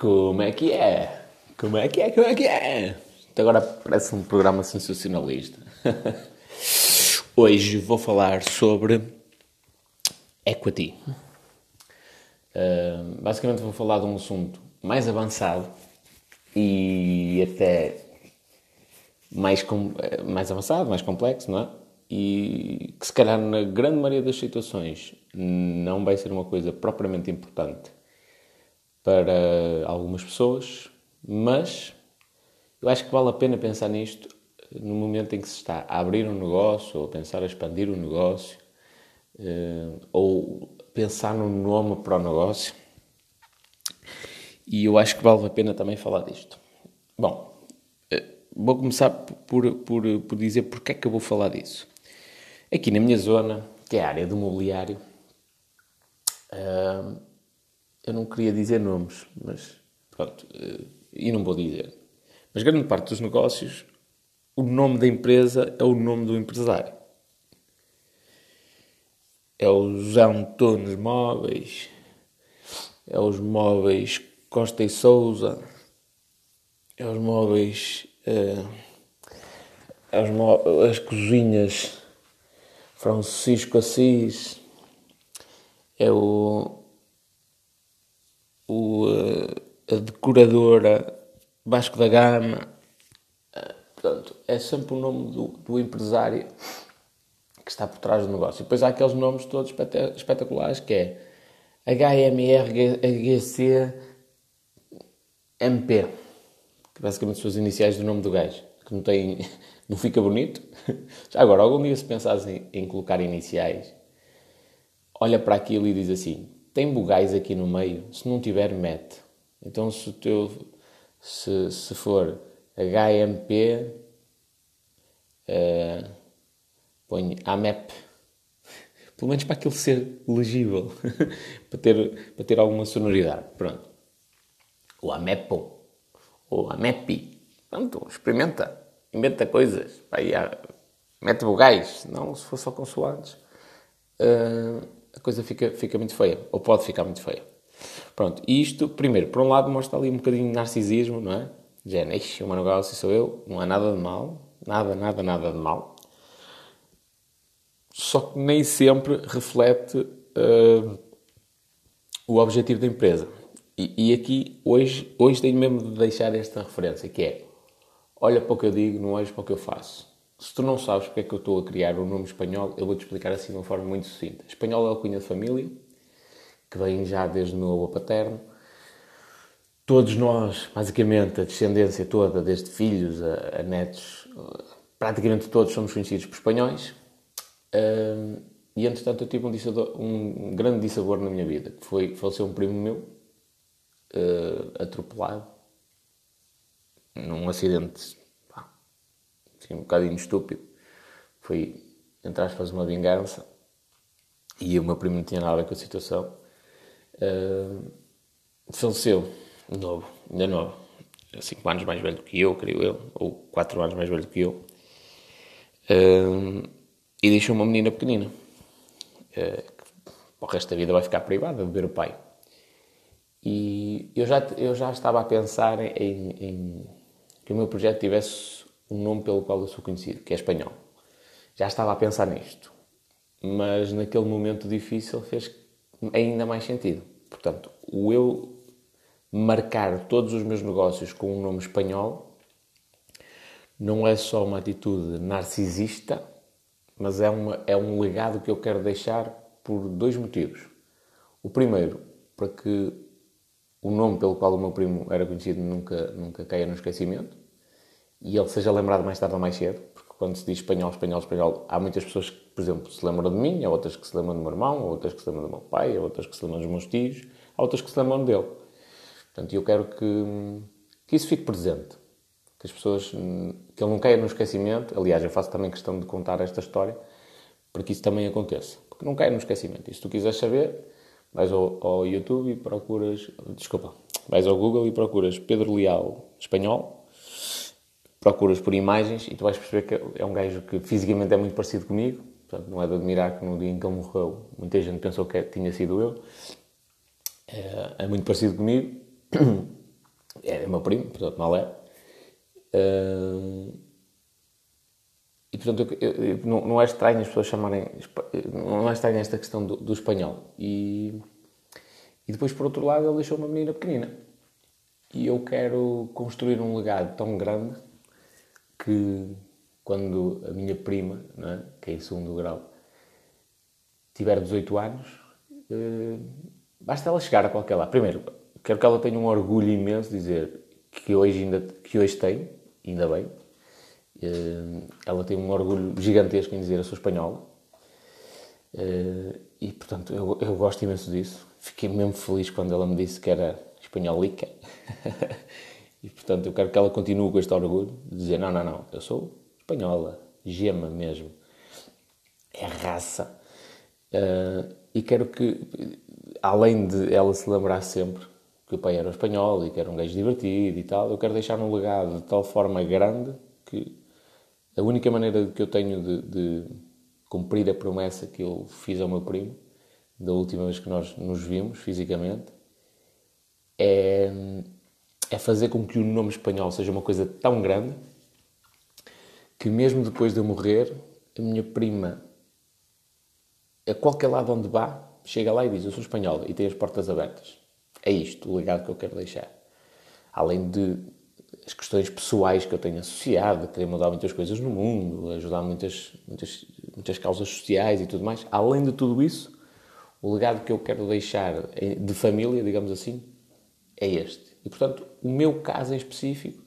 Como é que é? Como é que é? Como é que é? Isto agora parece um programa sensacionalista. Hoje vou falar sobre equity. Uh, basicamente vou falar de um assunto mais avançado e até mais, com, mais avançado, mais complexo, não é? E que se calhar na grande maioria das situações não vai ser uma coisa propriamente importante para algumas pessoas, mas eu acho que vale a pena pensar nisto no momento em que se está a abrir um negócio, ou a pensar a expandir um negócio, eh, ou pensar no nome para o negócio. E eu acho que vale a pena também falar disto. Bom, eh, vou começar por, por, por dizer porque é que eu vou falar disso. Aqui na minha zona, que é a área do mobiliário, eu não queria dizer nomes, mas pronto, uh, e não vou dizer. Mas grande parte dos negócios, o nome da empresa é o nome do empresário. É o José Antunes Móveis, é os móveis Costa e Souza, é os móveis, uh, é os as cozinhas Francisco Assis, é o, o a decoradora Vasco da Gama. Portanto, é sempre o nome do, do empresário que está por trás do negócio. E depois há aqueles nomes todos espetaculares que é HMRGC MP, que basicamente são as iniciais do nome do gajo, que não tem não fica bonito? Já agora, algum dia se pensares em, em, colocar iniciais, olha para aquilo e diz assim: tem bugais aqui no meio? Se não tiver, mete. Então, se, teu, se, se for HMP, uh, eh, põe AMEP. Pelo menos para aquilo ser legível, para, ter, para ter alguma sonoridade. Pronto. O AMEPO, ou AMEPI. Pronto, experimenta inventa coisas, vai, mete vogais, não se for só consoantes, uh, a coisa fica, fica muito feia, ou pode ficar muito feia. Pronto, isto, primeiro, por um lado mostra ali um bocadinho de narcisismo, não é? Género, o meu negócio sou eu, não há nada de mal, nada, nada, nada de mal. Só que nem sempre reflete uh, o objetivo da empresa. E, e, aqui, hoje, hoje tenho mesmo de deixar esta referência, que é olha para o que eu digo, não olhes para o que eu faço. Se tu não sabes porque é que eu estou a criar o um nome espanhol, eu vou-te explicar assim de uma forma muito sucinta. Espanhol é a cunha de família, que vem já desde o meu avô paterno. Todos nós, basicamente, a descendência toda, desde filhos a, a netos, praticamente todos somos conhecidos por espanhóis. E, entretanto, eu tive um, um grande dissabor na minha vida, que foi, faleceu um primo meu, uh, atropelado, num acidente assim, um bocadinho estúpido. Foi, entre aspas, uma vingança. E o meu primo não tinha nada com a situação. Uh, faleceu, novo, ainda novo. 5 anos mais velho que eu, creio eu, ou 4 anos mais velho que eu. Uh, e deixou uma menina pequenina. Uh, que, o resto da vida vai ficar privada de ver o pai. E eu já, eu já estava a pensar em, em que o meu projeto tivesse um nome pelo qual eu sou conhecido, que é espanhol. Já estava a pensar nisto, mas naquele momento difícil fez ainda mais sentido. Portanto, o eu marcar todos os meus negócios com um nome espanhol não é só uma atitude narcisista, mas é, uma, é um legado que eu quero deixar por dois motivos. O primeiro, para que o nome pelo qual o meu primo era conhecido nunca, nunca caia no esquecimento e ele seja lembrado mais tarde ou mais cedo, porque quando se diz espanhol, espanhol, espanhol, há muitas pessoas que, por exemplo, se lembram de mim, há outras que se lembram do meu irmão, há outras que se lembram do meu pai, há outras que se lembram dos meus tios, há outras que se lembram dele. Portanto, eu quero que, que isso fique presente, que as pessoas, que ele não caia no esquecimento. Aliás, eu faço também questão de contar esta história para que isso também aconteça, porque não caia no esquecimento. E se tu quiseres saber, vais ao, ao YouTube e procuras, desculpa, vais ao Google e procuras Pedro Leal espanhol procuras por imagens e tu vais perceber que é um gajo que fisicamente é muito parecido comigo. Portanto, não é de admirar que no dia em que ele morreu muita gente pensou que tinha sido eu. É, é muito parecido comigo. é meu primo, portanto, mal é. Uh, e portanto, eu, eu, não, não, é estranho as pessoas chamarem. Não é estranho esta questão do, do espanhol. E, e depois, por outro lado, ele deixou uma menina pequenina. E eu quero construir um legado tão grande que quando a minha prima, é? que é em segundo grau, tiver 18 anos, uh, basta ela chegar a qualquer lado. Primeiro, quero que ela tenha um orgulho imenso de dizer que hoje, ainda, que hoje tem, ainda bem. Uh, ela tem um orgulho gigantesco em dizer eu sou espanhola. Uh, e, portanto, eu, eu gosto imenso disso. Fiquei mesmo feliz quando ela me disse que era espanholica. e, portanto, eu quero que ela continue com este orgulho de dizer não, não, não, eu sou espanhola, gema mesmo. É raça. Uh, e quero que, além de ela se lembrar sempre que o pai era espanhol e que era um gajo divertido e tal, eu quero deixar um legado de tal forma grande que a única maneira que eu tenho de, de cumprir a promessa que eu fiz ao meu primo, da última vez que nós nos vimos fisicamente, é, é fazer com que o nome espanhol seja uma coisa tão grande que mesmo depois de eu morrer, a minha prima, a qualquer lado onde vá, chega lá e diz: Eu sou espanhola e tem as portas abertas. É isto o legado que eu quero deixar. Além de as questões pessoais que eu tenho associado, querer mudar muitas coisas no mundo, ajudar muitas, muitas, muitas causas sociais e tudo mais. Além de tudo isso, o legado que eu quero deixar de família, digamos assim, é este. E, portanto, o meu caso em específico,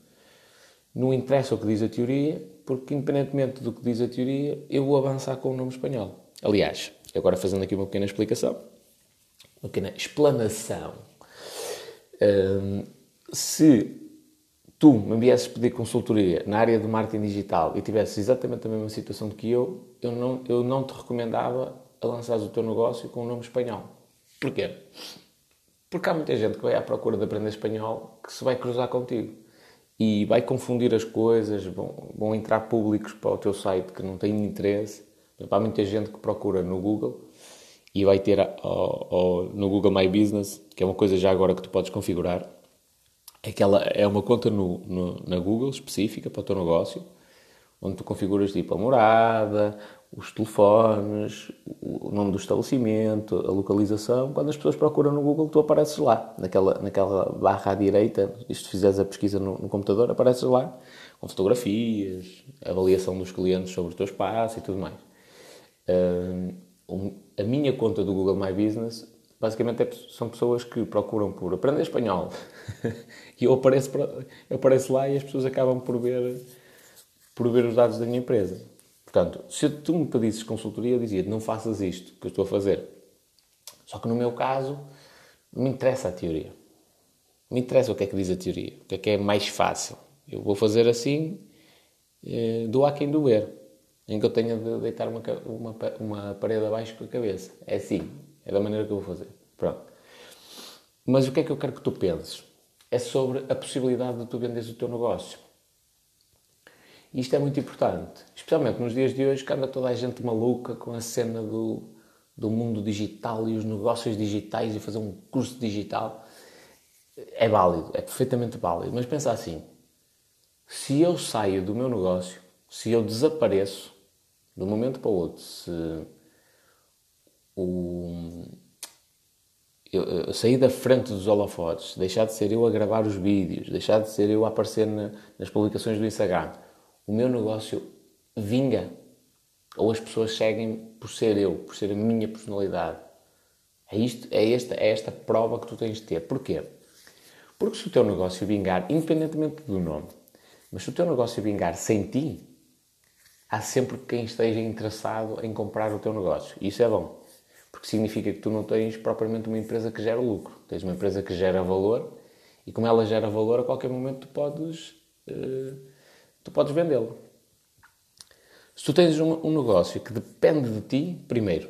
não interessa o que diz a teoria, porque, independentemente do que diz a teoria, eu vou avançar com o nome espanhol. Aliás, agora fazendo aqui uma pequena explicação, uma pequena explanação. Um, se tu me viesses pedir consultoria na área do marketing digital e tivesses exatamente a mesma situação que eu, eu não, eu não te recomendava a lançares o teu negócio com o nome espanhol. Porquê? Porque há muita gente que vai à procura de aprender espanhol que se vai cruzar contigo e vai confundir as coisas, vão, vão entrar públicos para o teu site que não têm interesse. Há muita gente que procura no Google e vai ter no Google My Business, que é uma coisa já agora que tu podes configurar. Aquela é uma conta no, no, na Google específica para o teu negócio, onde tu configuras tipo a morada, os telefones, o nome do estabelecimento, a localização. Quando as pessoas procuram no Google, tu apareces lá, naquela, naquela barra à direita. E se fizeres a pesquisa no, no, computador, apareces lá com fotografias, avaliação dos clientes sobre o teu espaço e tudo mais. Um, a minha conta do Google My Business basicamente é, são pessoas que procuram por aprender espanhol e eu apareço, eu apareço lá e as pessoas acabam por ver, por ver os dados da minha empresa. Portanto, se tu me pedisses consultoria, eu dizia não faças isto que eu estou a fazer. Só que no meu caso, não me interessa a teoria. Me interessa o que é que diz a teoria, o que é que é mais fácil. Eu vou fazer assim, eh, do a quem doer, em que eu tenha de deitar uma, uma, uma parede abaixo com a cabeça. É assim, é da maneira que eu vou fazer. Pronto. Mas o que é que eu quero que tu penses? É sobre a possibilidade de tu venderes o teu negócio. E isto é muito importante, especialmente nos dias de hoje que anda toda a gente maluca com a cena do, do mundo digital e os negócios digitais e fazer um curso digital. É válido, é perfeitamente válido. Mas pensa assim: se eu saio do meu negócio, se eu desapareço de um momento para o outro, se o, eu, eu sair da frente dos holofotes, deixar de ser eu a gravar os vídeos, deixar de ser eu a aparecer na, nas publicações do Instagram, o meu negócio vinga ou as pessoas seguem por ser eu, por ser a minha personalidade. É, isto, é, esta, é esta prova que tu tens de ter. Porquê? Porque se o teu negócio vingar, independentemente do nome, mas se o teu negócio vingar sem ti, há sempre quem esteja interessado em comprar o teu negócio. E isso é bom. Porque significa que tu não tens propriamente uma empresa que gera lucro. Tens uma empresa que gera valor e como ela gera valor, a qualquer momento tu podes... Uh, tu podes vendê-lo. Se tu tens um, um, negócio que depende de ti, primeiro,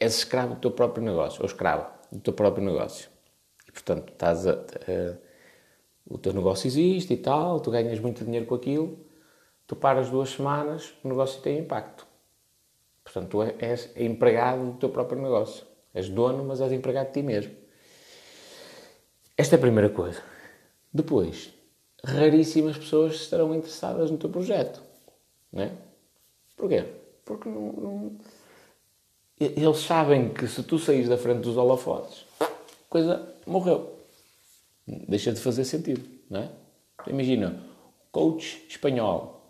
és escravo do teu próprio negócio, ou escrava do teu próprio negócio. E, portanto, estás a, a, o teu negócio existe e tal, tu ganhas muito dinheiro com aquilo, tu paras duas semanas, o negócio tem impacto. Portanto, tu és empregado do teu próprio negócio. És dono, mas és empregado de ti mesmo. Esta é a primeira coisa. Depois, raríssimas pessoas estarão interessadas no teu projeto. Não é? Porquê? Porque não, não... eles sabem que se tu saís da frente dos holofotes, a coisa morreu. Deixa de fazer sentido, não é? Imagina, coach espanhol,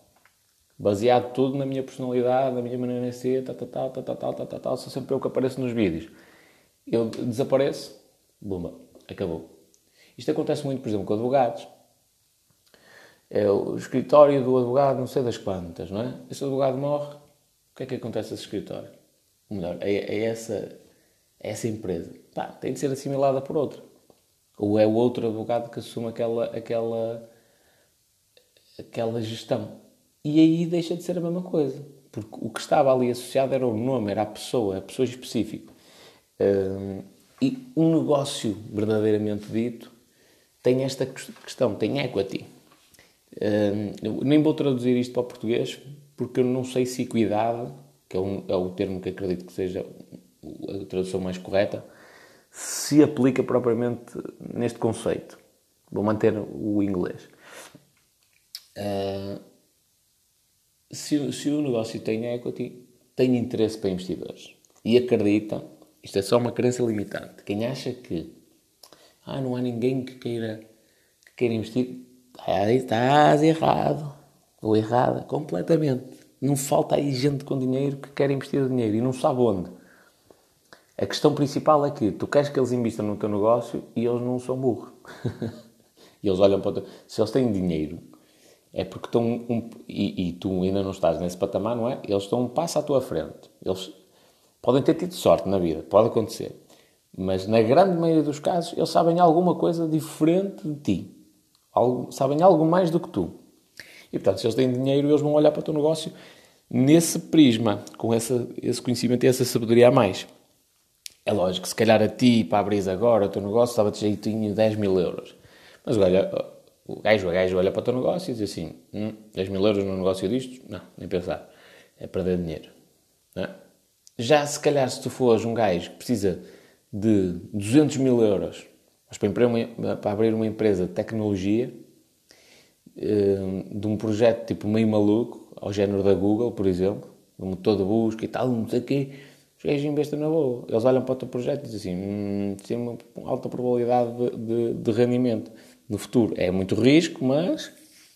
baseado tudo na minha personalidade, na minha maneira de ser, tal, tal, tal, tal, tal, tal, tal, tal, sou sempre eu que apareço nos vídeos. Eu desapareço, bumba, acabou. Isto acontece muito, por exemplo, com advogados. É o escritório do advogado, não sei das quantas, não é? Esse advogado morre, o que é que acontece a esse escritório? Ou melhor, é, é, essa, é essa empresa. Pá, tem de ser assimilada por outra. Ou é o outro advogado que assume aquela, aquela, aquela gestão. E aí deixa de ser a mesma coisa. Porque o que estava ali associado era o nome, era a pessoa, a pessoa específica. Um, e um negócio verdadeiramente dito tem esta questão, tem equity. Um, nem vou traduzir isto para o português porque eu não sei se equidade, que é, um, é o termo que acredito que seja a tradução mais correta, se aplica propriamente neste conceito. Vou manter o inglês. Uh, se, se, o negócio tem equity, tem interesse para investidores e acredita, isto é só uma crença limitante. Quem acha que ah, não há ninguém que queira, que queira investir, estás errado ou errada, completamente. Não falta aí gente com dinheiro que quer investir dinheiro e não sabe onde. A questão principal é que tu queres que eles investam no teu negócio e eles não são burros. e eles olham para o teu... Se eles têm dinheiro, é porque estão... Um... E, e, tu ainda não estás nesse patamar, não é? Eles estão um passo à tua frente. Eles podem ter tido sorte na vida, pode acontecer. Mas na grande maioria dos casos, eles sabem alguma coisa diferente de ti. Algo, sabem algo mais do que tu. E portanto, se eles têm dinheiro, eles vão olhar para o teu negócio nesse prisma, com essa, esse conhecimento e essa sabedoria a mais. É lógico, se calhar a ti, para abrir agora o teu negócio, estava-te jeitinho 10 mil euros. Mas olha, o gajo, o gajo olha para o teu negócio e diz assim: hum, 10 mil euros no negócio disto? Não, nem pensar. É perder dinheiro. É? Já se calhar, se tu fores um gajo que precisa de 200 mil euros mas para, para abrir uma empresa de tecnologia, hum, de um projeto tipo meio maluco, ao género da Google, por exemplo, um motor de busca e tal, não sei o quê os gajos investem na boa. Eles olham para o teu projeto e dizem assim: hum, tem uma alta probabilidade de, de, de, rendimento no futuro. É muito risco, mas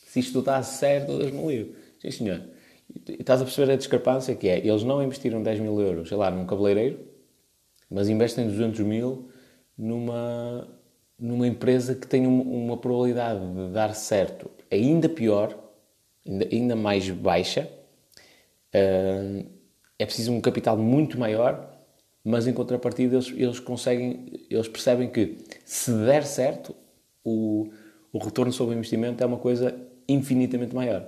se isto está certo, Deus me livre. Sim, senhor. E estás a perceber a discrepância que é: eles não investiram 10 mil euros, sei lá, num cabeleireiro, mas investem 200 mil numa, numa empresa que tem uma, probabilidade de dar certo ainda pior, ainda, ainda mais baixa. Uh, é preciso um capital muito maior, mas em contrapartida eles, eles conseguem, eles percebem que se der certo, o, o retorno sobre o investimento é uma coisa infinitamente maior.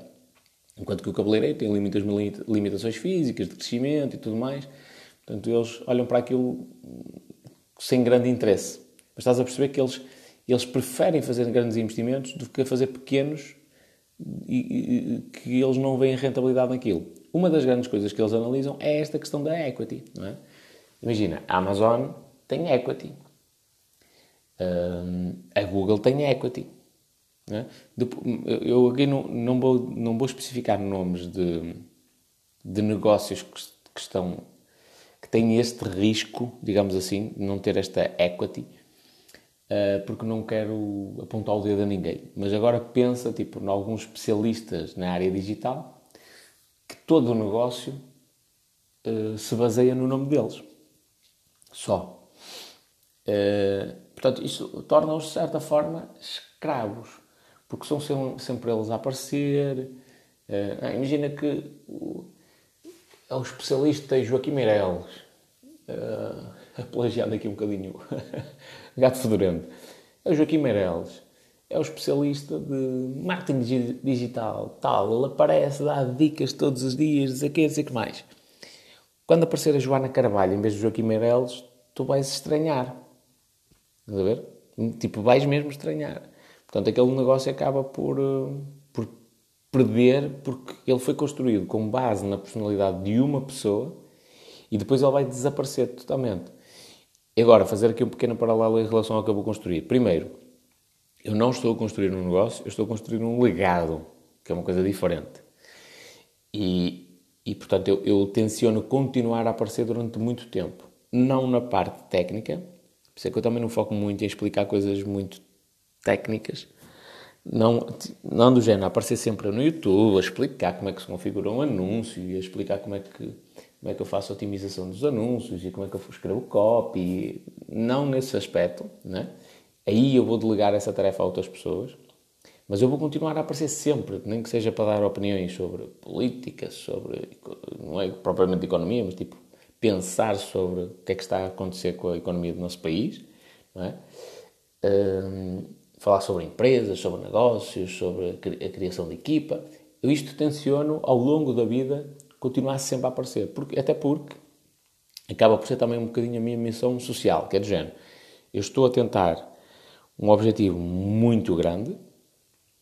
Enquanto que o cabeleireiro tem muitas limitações físicas, de crescimento e tudo mais. Portanto, eles olham para aquilo sem grande interesse. Mas estás a perceber que eles, eles preferem fazer grandes investimentos do que fazer pequenos e, e, que eles não veem rentabilidade naquilo. Uma das grandes coisas que eles analisam é esta questão da equity. Não é? Imagina, a Amazon tem equity. a Google tem equity. É? Eu aqui não, não, vou, não vou especificar nomes de, de negócios que, que, estão que têm este risco, digamos assim, de não ter esta equity, porque não quero apontar o dedo a ninguém. Mas agora pensa, tipo, em alguns especialistas na área digital que todo o negócio uh, se baseia no nome deles. Só. Uh, portanto, isso torna-os, de certa forma, escravos. Porque são sempre eles a aparecer. Uh, imagina que é o especialista Joaquim Meireles. plagiando aqui um bocadinho. Gato fedorento. É o Joaquim Meireles é o especialista de marketing digital, tal, ele aparece, dá dicas todos os dias, dizer que, dizer que mais. Quando aparecer a Joana Carvalho em vez de Joaquim Meireles, tu vais estranhar. Estás a ver? Tipo, vais mesmo estranhar. Portanto, aquele negócio acaba por, eh, por perder, porque ele foi construído com base na personalidade de uma pessoa e depois ele vai desaparecer totalmente. E agora, fazer aqui um pequeno paralelo em relação ao que eu vou construir. Primeiro, eu não estou a construir um negócio, eu estou a construir um legado, que é uma coisa diferente. E, e portanto, eu, eu tenciono continuar a aparecer durante muito tempo. Não na parte técnica, por isso é que eu também não foco muito em explicar coisas muito técnicas, não, não do género, aparecer sempre no YouTube, a explicar como é que se configura um anúncio e a explicar como é que, como é que eu faço a otimização dos anúncios e como é que eu escrevo copy. Não nesse aspecto, né? Aí eu vou delegar essa tarefa a outras pessoas, mas eu vou continuar a aparecer sempre, nem que seja para dar opiniões sobre política, sobre, não é propriamente economia, mas tipo, pensar sobre o que é que está a acontecer com a economia do nosso país, não é? Um, falar sobre empresas, sobre negócios, sobre a criação de equipa. Eu isto tenciono ao longo da vida continuar sempre a aparecer, porque, até porque acaba por ser também um bocadinho a minha missão social, que é do género. Eu estou a tentar um objetivo muito grande,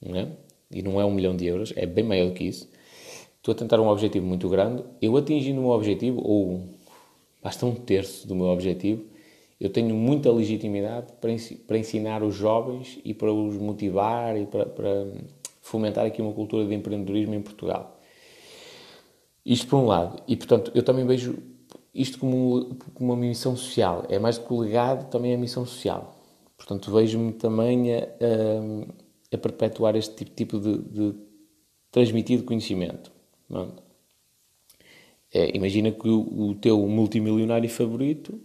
não é? e não é um milhão de euros, é bem maior do que isso. Estou a tentar um objetivo muito grande. Eu atingindo o meu objetivo, ou basta um terço do meu objetivo, eu tenho muita legitimidade para ensinar os jovens e para os motivar e para, para fomentar aqui uma cultura de empreendedorismo em Portugal. Isto por um lado. E, portanto, eu também vejo isto como, como uma missão social. É mais do que o legado, também é missão social. Portanto, vejo-me também a, a, a, perpetuar este tipo, tipo de, de transmitido conhecimento. É, imagina que o, o teu multimilionário favorito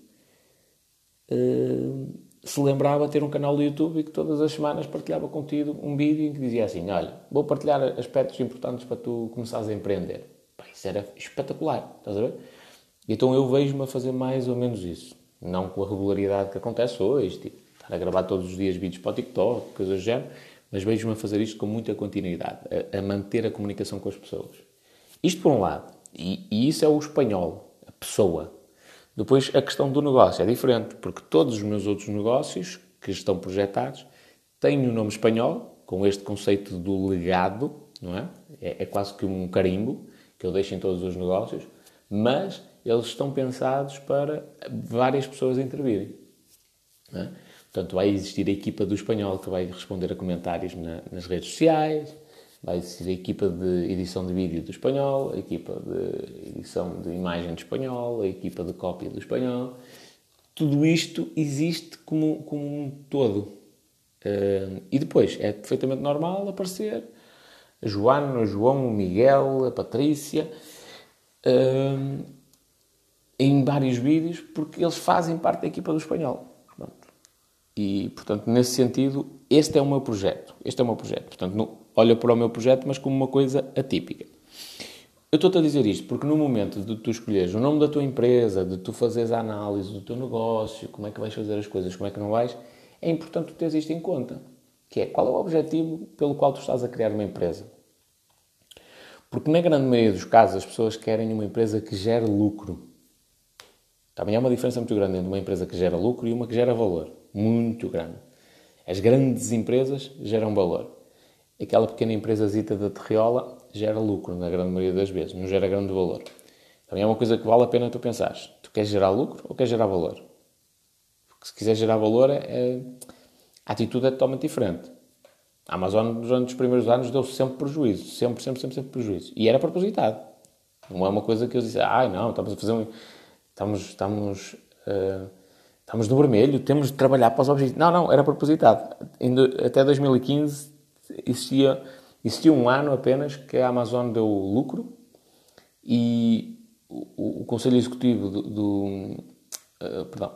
uh, se lembrava de ter um canal do YouTube e que todas as semanas partilhava contigo um vídeo em que dizia assim: Olha, vou partilhar aspectos importantes para tu começares a empreender. Isso era espetacular, estás a ver? Então eu vejo-me a fazer mais ou menos isso. Não com a regularidade que acontece hoje, tipo, estar a gravar todos os dias vídeos para o TikTok, coisas do género, mas vejo-me a fazer isto com muita continuidade, a, a, manter a comunicação com as pessoas. Isto por um lado. E, e isso é o espanhol, a pessoa. Depois, a questão do negócio é diferente, porque todos os meus outros negócios que estão projetados têm o um nome espanhol, com este conceito do legado, não é? é? é? quase que um carimbo que eu deixo em todos os negócios, mas eles estão pensados para várias pessoas intervirem. É? Portanto, vai existir a equipa do espanhol que vai responder a comentários na, nas redes sociais, vai existir a equipa de edição de vídeo do espanhol, a equipa de edição de imagem do espanhol, a equipa de cópia do espanhol. Tudo isto existe como, como um todo. Uh, e depois é perfeitamente normal aparecer a Joana, o João, o Miguel, a Patrícia uh, em vários vídeos porque eles fazem parte da equipa do espanhol. E, portanto, nesse sentido, este é o meu projeto. Este é o meu projeto. Portanto, no, olha para o meu projeto, mas como uma coisa atípica. Eu estou-te a dizer isto porque no momento de tu escolheres o nome da tua empresa, de tu fazeres a análise do teu negócio, como é que vais fazer as coisas, como é que não vais, é importante tu teres isto em conta. Que é, qual é o objetivo pelo qual tu estás a criar uma empresa? Porque na grande maioria dos casos as pessoas querem uma empresa que gere lucro. Também há uma diferença muito grande entre uma empresa que gera lucro e uma que gera valor. Muito grande. As grandes empresas geram valor aquela pequena empresazita da terriola gera lucro, na grande maioria das vezes, não gera grande valor. Também é uma coisa que vale a pena tu pensares. Tu queres gerar lucro ou queres gerar valor? Porque se quiser gerar valor, é, é, a atitude é totalmente diferente. A Amazon, durante os primeiros anos, deu sempre prejuízo. Sempre, sempre, sempre, sempre prejuízo. E era propositado. Não é uma coisa que eu disse, ai ah, não, estamos a fazer um... Estamos, estamos, uh, estamos no vermelho, temos de trabalhar para os objetivos. Não, não, era propositado. Até 2015 existia, existia um ano apenas que a Amazon deu lucro e o, o Conselho Executivo do, do uh, perdão,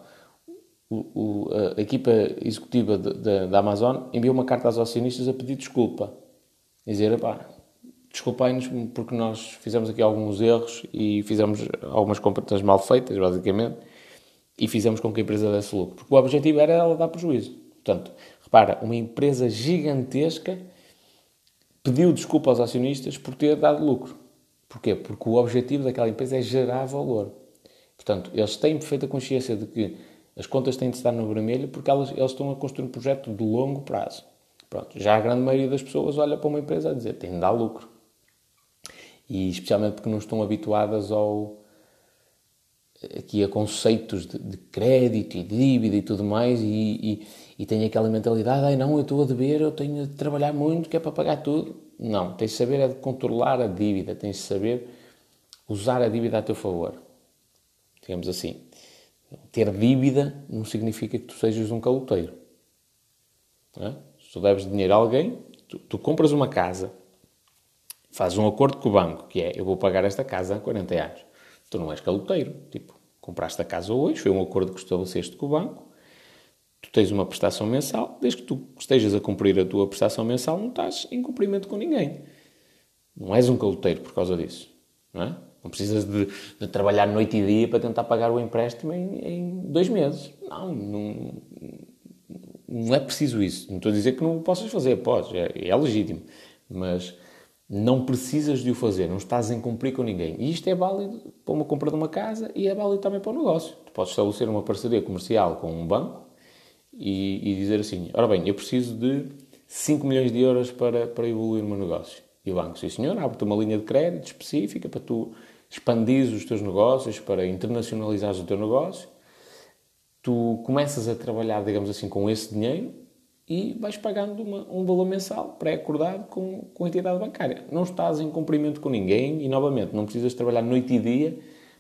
o, o, a equipa executiva da Amazon enviou uma carta aos acionistas a pedir desculpa. Dizer, pá, desculpem-nos porque nós fizemos aqui alguns erros e fizemos algumas compras mal feitas, basicamente, e fizemos com que a empresa desse lucro. Porque o objetivo era ela dar prejuízo. Portanto, Repara, uma empresa gigantesca pediu desculpa aos acionistas por ter dado lucro. Porquê? Porque o objetivo daquela empresa é gerar valor. Portanto, eles têm perfeita consciência de que as contas têm de estar no vermelho porque elas, eles estão a construir um projeto de longo prazo. Pronto, já a grande maioria das pessoas olha para uma empresa a dizer tem de dar lucro. E especialmente porque não estão habituadas ao, aqui a conceitos de, de crédito e dívida e tudo mais e, e, e aquela mentalidade, ai não, eu estou a dever, eu tenho de trabalhar muito, que é para pagar tudo. Não, tens de saber é de controlar a dívida, tens de saber usar a dívida a teu favor. Digamos assim. Ter dívida não significa que tu sejas um caloteiro. É? Se tu deves dinheiro a alguém, tu, tu compras uma casa, fazes um acordo com o banco, que é, eu vou pagar esta casa há 40 anos. Tu não és caloteiro. Tipo, compraste a casa hoje, foi um acordo que estabeleceste com o banco, tu tens uma prestação mensal, desde que tu estejas a cumprir a tua prestação mensal, não estás em cumprimento com ninguém. Não és um caloteiro por causa disso. Não, é? Não precisas de, de, trabalhar noite e dia para tentar pagar o empréstimo em, em dois meses. Não, não, não, é preciso isso. Não estou a dizer que não o possas fazer, podes, é, é legítimo. Mas não precisas de o fazer, não estás em cumprir com ninguém. E isto é válido para uma compra de uma casa e é válido também para o negócio. Tu podes estabelecer uma parceria comercial com um banco e, e dizer assim: ora bem, eu preciso de 5 milhões de euros para, para evoluir o meu negócio. E o banco, sim senhor, abre-te uma linha de crédito específica para tu expandir os teus negócios, para internacionalizares o teu negócio. Tu começas a trabalhar, digamos assim, com esse dinheiro e vais pagando uma, um valor mensal pré-acordado com, com a entidade bancária. Não estás em cumprimento com ninguém e, novamente, não precisas trabalhar noite e dia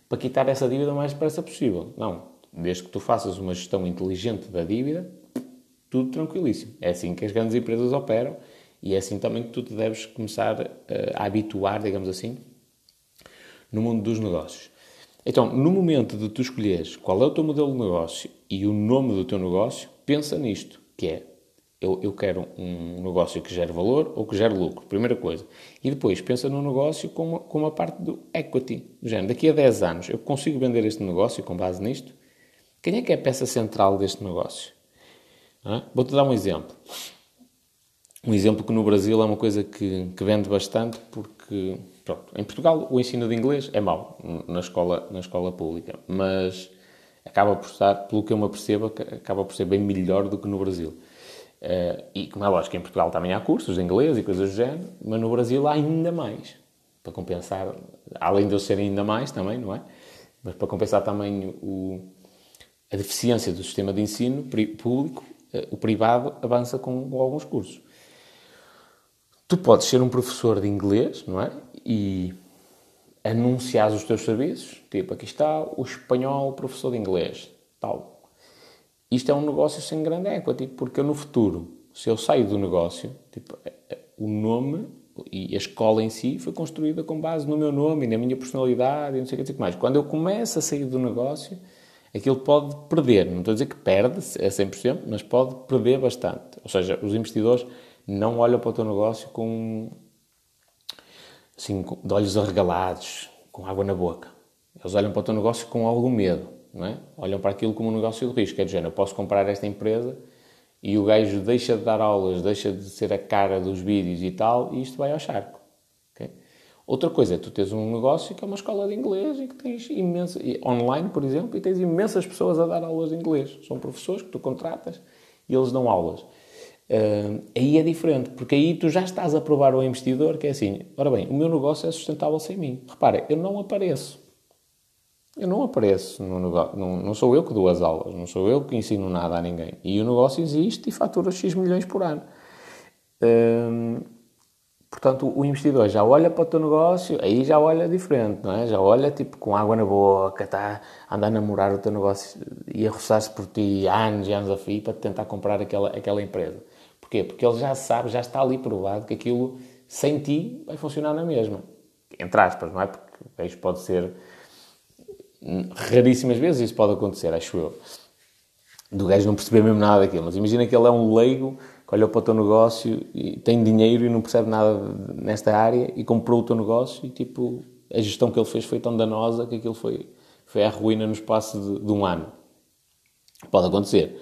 para quitar essa dívida o mais depressa possível. Não. Desde que tu faças uma gestão inteligente da dívida, tudo tranquilíssimo. É assim que as grandes empresas operam e é assim também que tu te deves começar eh, a habituar, digamos assim, no mundo dos negócios. Então, no momento de tu escolheres qual é o teu modelo de negócio e o nome do teu negócio, pensa nisto, que é eu, eu quero um negócio que gere valor ou que gere lucro, primeira coisa. E depois pensa no negócio com uma, com uma parte do equity. Do género, daqui a 10 anos eu consigo vender este negócio com base nisto? Quem é que é a peça central deste negócio? Vou-te dar um exemplo. Um exemplo que no Brasil é uma coisa que, que vende bastante porque, pronto, em Portugal o ensino de inglês é mau na escola, na escola pública, mas acaba por estar, pelo que eu me apercebo, acaba por ser bem melhor do que no Brasil. Uh, e como é lógico, em Portugal também há cursos de inglês e coisas do género, mas no Brasil há ainda mais. Para compensar, além de eu ser ainda mais também, não é? Mas para compensar também o, a deficiência do sistema de ensino público, uh, o privado avança com, alguns cursos. Tu podes ser um professor de inglês, não é? E anunciar os teus serviços, tipo, aqui está o espanhol professor de inglês, tal isto é um negócio sem grande equity, porque no futuro, se eu saio do negócio, tipo, é, é, o nome e a escola em si foi construída com base no meu nome e na minha personalidade e não sei o que mais. Quando eu começo a sair do negócio, aquilo pode perder. Não estou a dizer que perde a 100%, mas pode perder bastante. Ou seja, os investidores não olham para o teu negócio com assim, de olhos arregalados, com água na boca. Eles olham para o teu negócio com algum medo não é? Olham para aquilo como um negócio de risco. É de género, eu posso comprar esta empresa e o gajo deixa de dar aulas, deixa de ser a cara dos vídeos e tal, e isto vai ao charco. Okay? Outra coisa é tu tens um negócio que é uma escola de inglês e que tens imensa, online, por exemplo, e tens imensas pessoas a dar aulas de inglês. São professores que tu contratas e eles dão aulas. Uh, aí é diferente, porque aí tu já estás a provar ao investidor que é assim, ora bem, o meu negócio é sustentável sem mim. Repara, eu não apareço. Eu não apareço no negócio, não, não sou eu que dou as aulas, não sou eu que ensino nada a ninguém. E o negócio existe e fatura X milhões por ano. Hum, portanto, o investidor já olha para o teu negócio, aí já olha diferente, não é? Já olha tipo com água na boca, está a andar a namorar o teu negócio e a roçar-se por ti anos e anos a fio para tentar comprar aquela, aquela empresa. Porquê? Porque ele já sabe, já está ali provado que aquilo sem ti vai funcionar na mesma. Entre aspas, não é? Porque isso pode ser raríssimas vezes isso pode acontecer, acho eu. Do gajo não perceber mesmo nada daquilo. Mas imagina que ele é um leigo que olhou para o teu negócio e tem dinheiro e não percebe nada nesta área e comprou o teu negócio e tipo a gestão que ele fez foi tão danosa que aquilo foi, foi a ruína no espaço de, de um ano. Pode acontecer.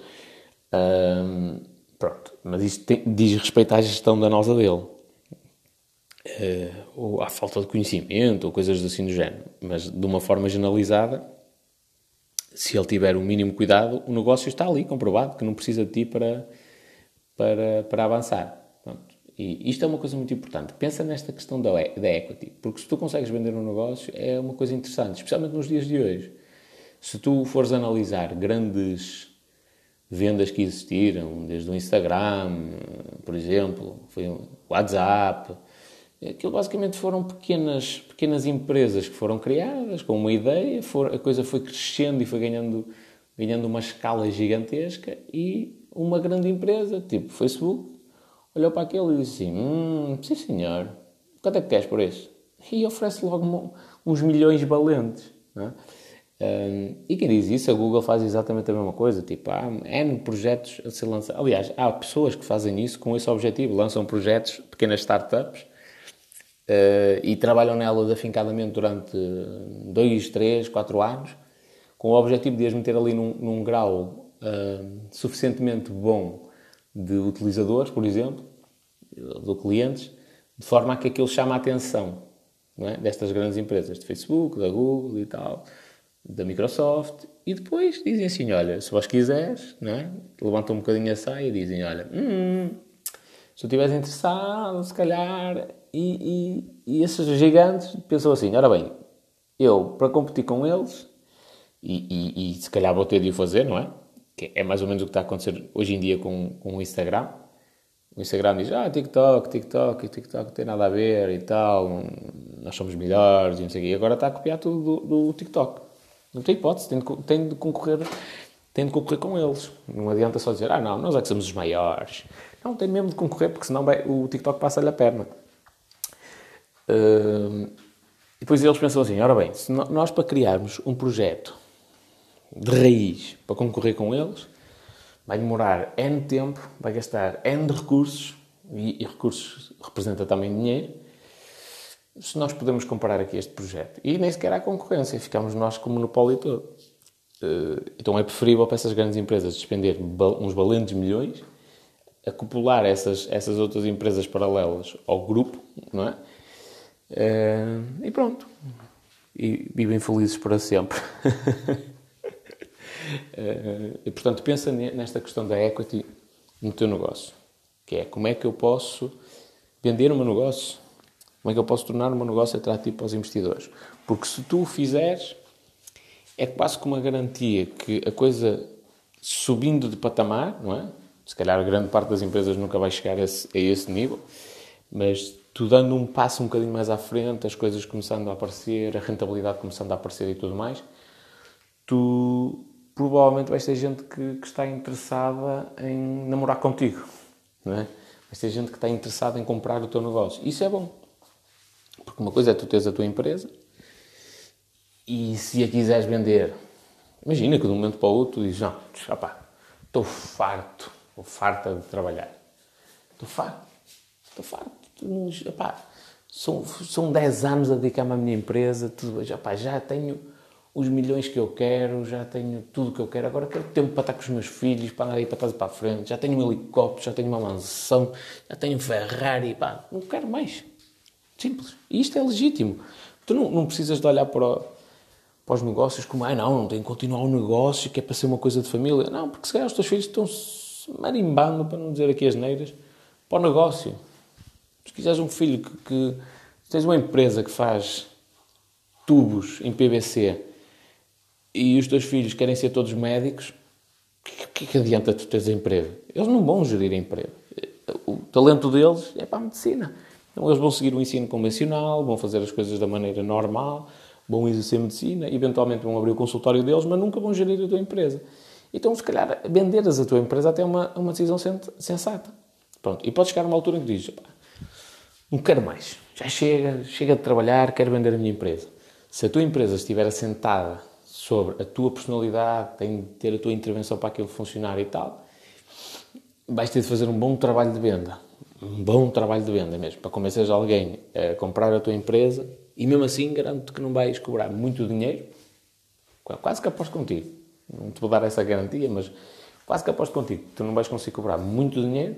Pronto. Mas isto tem, diz respeito à gestão danosa dele. Uh, ou à falta de conhecimento, ou coisas assim do género. Mas de uma forma generalizada, se ele tiver o mínimo cuidado, o negócio está ali, comprovado, que não precisa de ti para, para, para avançar. Pronto. E isto é uma coisa muito importante. Pensa nesta questão da, da equity, porque se tu consegues vender um negócio, é uma coisa interessante, especialmente nos dias de hoje. Se tu fores analisar grandes vendas que existiram, desde o Instagram, por exemplo, foi o WhatsApp, aquilo basicamente foram pequenas, pequenas empresas que foram criadas com uma ideia, for, a coisa foi crescendo e foi ganhando, ganhando uma escala gigantesca e uma grande empresa, tipo Facebook, olhou para aquilo e disse assim, hum, sim senhor, quanto é que queres por isso? E oferece logo uns milhões valentes, é? Um, e quem diz isso, a Google faz exatamente a mesma coisa. Tipo, há N projetos a ser lançados. Aliás, há pessoas que fazem isso com esse objetivo. Lançam projetos, pequenas startups, uh, e trabalham nelas afincadamente durante 2, 3, 4 anos, com o objetivo de as meter ali num, num grau uh, suficientemente bom de utilizadores, por exemplo, de clientes, de forma a que aquilo chame a atenção é? destas grandes empresas, de Facebook, da Google e tal da Microsoft e depois dizem assim, olha, se vós quiseres, é? levantam um bocadinho a saia e dizem, olha, hum, se tu estiveres interessado, se calhar, e, e, e, esses gigantes pensam assim, ora bem, eu, para competir com eles, e, e, e, se calhar vou ter de o fazer, não é? Que é mais ou menos o que está a acontecer hoje em dia com, com o Instagram. O Instagram diz, ah, TikTok, TikTok, TikTok tem nada a ver e tal, nós somos melhores e não sei o quê. E agora está a copiar tudo do, do TikTok. Não tem hipótese, tem de, tem de concorrer tem de concorrer com eles. Não adianta só dizer, ah não, nós é que somos os maiores. Não, tem mesmo de concorrer, porque senão vai, o TikTok passa-lhe a perna. Uh, e depois eles pensam assim, ora bem, se nós para criarmos um projeto de raiz para concorrer com eles, vai demorar N tempo, vai gastar N de recursos, e, e recursos representa também dinheiro, se nós podemos comparar aqui este projeto. E nem sequer há concorrência, ficamos nós com o monopólio todo. Eh, então é preferível para essas grandes empresas despender uns valentes milhões, acoplar essas, essas outras empresas paralelas ao grupo, não é? Eh, e pronto. E vivem felizes para sempre. Eh, e portanto, pensa nesta questão da equity no teu negócio. Que é como é que eu posso vender o meu negócio como é que eu posso tornar o meu negócio atrativo para os investidores? Porque se tu o fizeres, é quase como uma garantia que a coisa subindo de patamar, não é? Se calhar grande parte das empresas nunca vai chegar a esse, a esse nível, mas tu dando um passo um bocadinho mais à frente, as coisas começando a aparecer, a rentabilidade começando a aparecer e tudo mais, tu provavelmente vais ter gente que, que está interessada em namorar contigo, não é? Vais ter gente que está interessada em comprar o teu negócio. Isso é bom. Porque uma coisa é tu teres a tua empresa e se a quiseres vender, imagina que de um momento para o outro dizes, não, opá, estou farto, estou farta de trabalhar. Estou farto, estou farto. Opá, são, são 10 anos a dedicar-me à minha empresa, tudo, opá, já tenho os milhões que eu quero, já tenho tudo que eu quero, agora quero tempo para estar com os meus filhos, para andar aí para trás e para a frente, já tenho um helicóptero, já tenho uma mansão, já tenho um Ferrari, pá, não quero mais. Simples. E isto é legítimo. Tu não, não precisas de olhar para, para os negócios como, ah, não, não tem que continuar o um negócio que é para ser uma coisa de família. Não, porque se calhar os teus filhos estão-se marimbando, para não dizer aqui as neiras, para o negócio. Se quiseres um filho que, que tens uma empresa que faz tubos em PVC e os teus filhos querem ser todos médicos, o que, que, que adianta tu teres emprego? Eles não vão gerir emprego. O talento deles é para a medicina. Então eles vão seguir o ensino convencional, vão fazer as coisas da maneira normal, vão exercer medicina, eventualmente vão abrir o consultório deles, mas nunca vão gerir a tua empresa. Então, se calhar, venderes a tua empresa até é uma, uma decisão sensata. Pronto. E podes chegar uma altura em que dizes, não quero mais, já chega, chega de trabalhar, quero vender a minha empresa. Se a tua empresa estiver assentada sobre a tua personalidade, tem de ter a tua intervenção para aquilo funcionar e tal, vais ter de fazer um bom trabalho de venda um bom trabalho de venda mesmo, para convencer alguém a comprar a tua empresa e mesmo assim garanto que não vais cobrar muito dinheiro, quase que aposto contigo, não te vou dar essa garantia, mas quase que aposto contigo, tu não vais conseguir cobrar muito dinheiro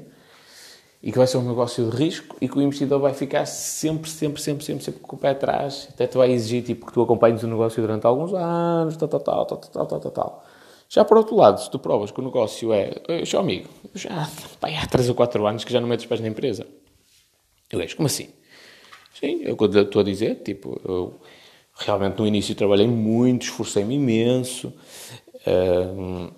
e que vai ser um negócio de risco e que o investidor vai ficar sempre, sempre, sempre, sempre, sempre com o pé atrás, até te vai exigir tipo, que tu acompanhes o negócio durante alguns anos, tal, tal, tal, tal, tal, tal, tal. tal. Já por outro lado, se tu provas que o negócio é, seu amigo, já pá, há 3 ou 4 anos que já não metes os pés na empresa. Eu vejo, como assim? Sim, é o que eu estou a dizer, tipo, eu realmente no início trabalhei muito, esforcei-me imenso. Uh,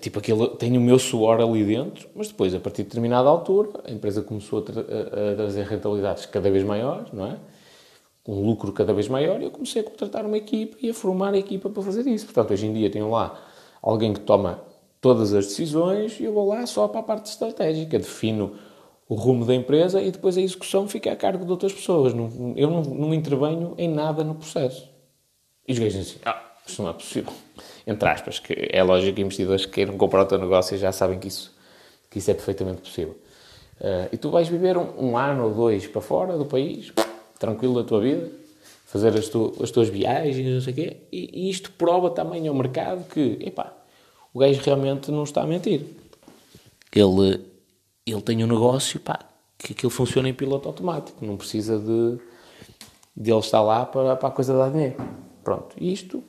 tipo, aquilo, tenho o meu suor ali dentro, mas depois, a partir de determinada altura, a empresa começou a, tra a, trazer rentabilidades cada vez maiores, não é? Um lucro cada vez maior, e eu comecei a contratar uma equipa e a formar a equipa para fazer isso. Portanto, hoje em dia tenho lá alguém que toma todas as decisões e eu vou lá só para a parte estratégica, defino o rumo da empresa e depois a execução fica a cargo de outras pessoas. Eu não, não intervenho em nada no processo. E os gajos assim, ah, isto não é possível entre aspas, que é lógico que investidores que queiram comprar o teu negócio já sabem que isso, que isso é perfeitamente possível. Uh, e tu vais viver um, um, ano ou dois para fora do país, tranquilo da tua vida, fazer as, tu, as tuas viagens, não sei o quê, e, e, isto prova também ao mercado que, epá, o gajo realmente não está a mentir. Ele, ele tem um negócio, pá, que aquilo funciona em piloto automático, não precisa de, de ele estar lá para, para a coisa dar dinheiro. Pronto, isto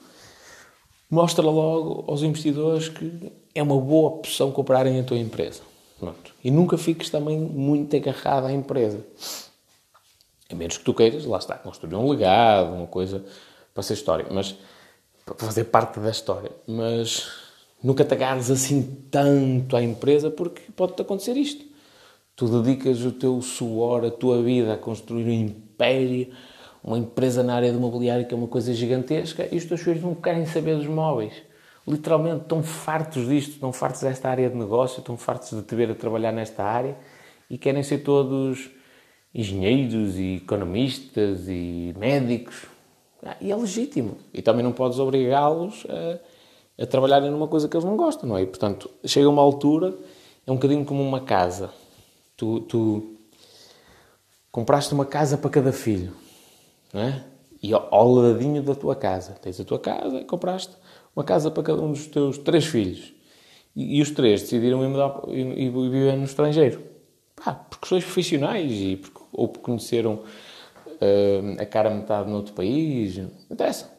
mostra logo aos investidores que é uma boa opção comprarem a tua empresa. Pronto. E nunca fiques também muito agarrado à empresa. A menos que tu queiras, lá está, construir um legado, uma coisa para ser história, mas para fazer parte da história. Mas nunca te agarres assim tanto à empresa porque pode-te acontecer isto. Tu dedicas o teu suor, a tua vida a construir um império uma empresa na área de mobiliário que é uma coisa gigantesca e os teus filhos não querem saber dos móveis. Literalmente estão fartos disto, estão fartos desta área de negócio, estão fartos de te ver a trabalhar nesta área e querem ser todos engenheiros e economistas e médicos. Ah, e é legítimo. E também não podes obrigá-los a, a trabalharem numa coisa que eles não gostam, não é? E, portanto, chega uma altura, é um bocadinho como uma casa. Tu, tu compraste uma casa para cada filho não é? E ao, ao ladinho da tua casa. Tens a tua casa compraste uma casa para cada um dos teus três filhos. E, e os três decidiram ir, mudar, e, e viver no estrangeiro. Pá, porque sois profissionais e porque, ou porque conheceram uh, a cara metade noutro país. Não interessa.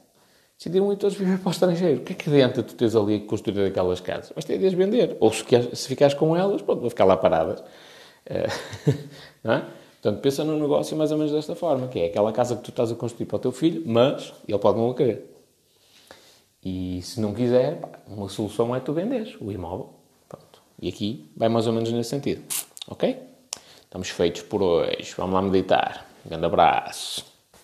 Decidiram ir todos viver para o estrangeiro. O que é que adianta tu teres ali a construir aquelas casas? Mas ter de as vender. Ou se, se ficares com elas, pronto, vão ficar lá paradas. Uh, não é? Portanto, pensa no negócio mais ou menos desta forma, que é aquela casa que tu estás a construir para o teu filho, mas ele pode não a querer. E se não quiser, uma solução é tu venderes o imóvel. Pronto. E aqui vai mais ou menos nesse sentido. Ok? Estamos feitos por hoje. Vamos lá meditar. Um grande abraço.